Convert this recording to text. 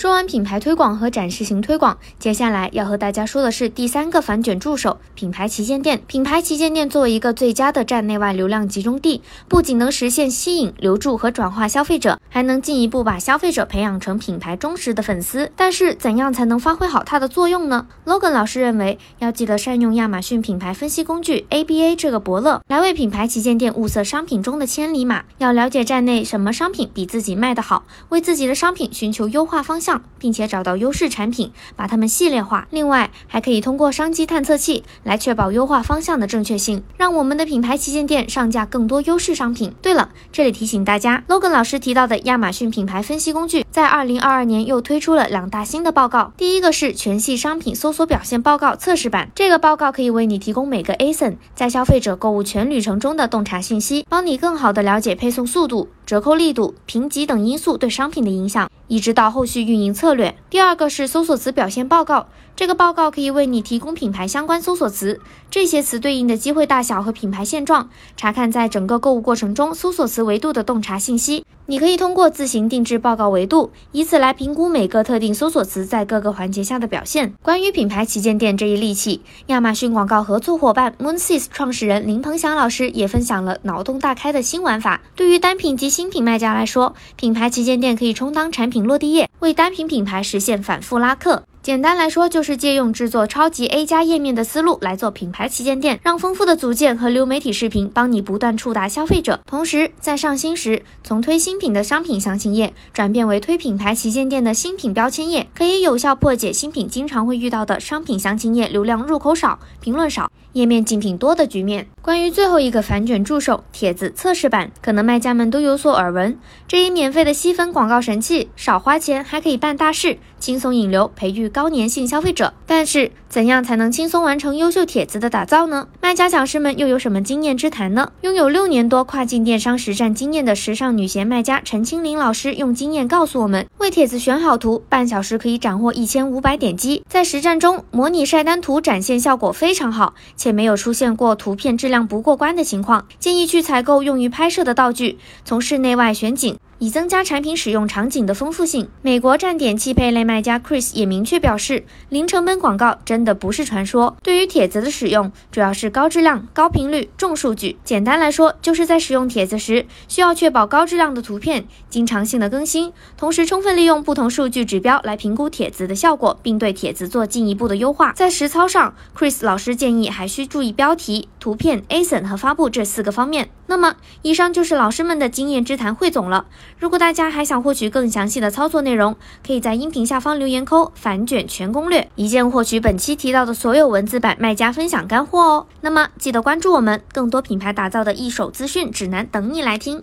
说完品牌推广和展示型推广，接下来要和大家说的是第三个反卷助手——品牌旗舰店。品牌旗舰店作为一个最佳的站内外流量集中地，不仅能实现吸引、留住和转化消费者，还能进一步把消费者培养成品牌忠实的粉丝。但是，怎样才能发挥好它的作用呢？Logan 老师认为，要记得善用亚马逊品牌分析工具 ABA 这个伯乐，来为品牌旗舰店物色商品中的千里马。要了解站内什么商品比自己卖得好，为自己的商品寻求优化方向。并且找到优势产品，把它们系列化。另外，还可以通过商机探测器来确保优化方向的正确性，让我们的品牌旗舰店上架更多优势商品。对了，这里提醒大家，Logan 老师提到的亚马逊品牌分析工具，在二零二二年又推出了两大新的报告。第一个是全系商品搜索表现报告测试版，这个报告可以为你提供每个 ASIN 在消费者购物全旅程中的洞察信息，帮你更好的了解配送速度。折扣力度、评级等因素对商品的影响，一直到后续运营策略。第二个是搜索词表现报告，这个报告可以为你提供品牌相关搜索词，这些词对应的机会大小和品牌现状，查看在整个购物过程中搜索词维度的洞察信息。你可以通过自行定制报告维度，以此来评估每个特定搜索词在各个环节下的表现。关于品牌旗舰店这一利器，亚马逊广告合作伙伴 Moonsys 创始人林鹏翔老师也分享了脑洞大开的新玩法。对于单品及新品卖家来说，品牌旗舰店可以充当产品落地页，为单品品牌实现反复拉客。简单来说，就是借用制作超级 A 加页面的思路来做品牌旗舰店，让丰富的组件和流媒体视频帮你不断触达消费者。同时，在上新时，从推新品的商品详情页转变为推品牌旗舰店的新品标签页，可以有效破解新品经常会遇到的商品详情页流量入口少、评论少、页面竞品多的局面。关于最后一个反卷助手帖子测试版，可能卖家们都有所耳闻。这一免费的吸粉广告神器，少花钱还可以办大事，轻松引流，培育高高粘性消费者。但是，怎样才能轻松完成优秀帖子的打造呢？卖家讲师们又有什么经验之谈呢？拥有六年多跨境电商实战经验的时尚女鞋卖家陈清林老师用经验告诉我们：为帖子选好图，半小时可以斩获一千五百点击。在实战中，模拟晒单图展现效果非常好，且没有出现过图片质量不过关的情况。建议去采购用于拍摄的道具，从室内外选景。以增加产品使用场景的丰富性。美国站点汽配类卖家 Chris 也明确表示，零成本广告真的不是传说。对于帖子的使用，主要是高质量、高频率、重数据。简单来说，就是在使用帖子时，需要确保高质量的图片，经常性的更新，同时充分利用不同数据指标来评估帖子的效果，并对帖子做进一步的优化。在实操上，Chris 老师建议还需注意标题、图片、ASIN 和发布这四个方面。那么，以上就是老师们的经验之谈汇总了。如果大家还想获取更详细的操作内容，可以在音频下方留言扣“反卷全攻略”，一键获取本期提到的所有文字版卖家分享干货哦。那么，记得关注我们，更多品牌打造的一手资讯指南等你来听。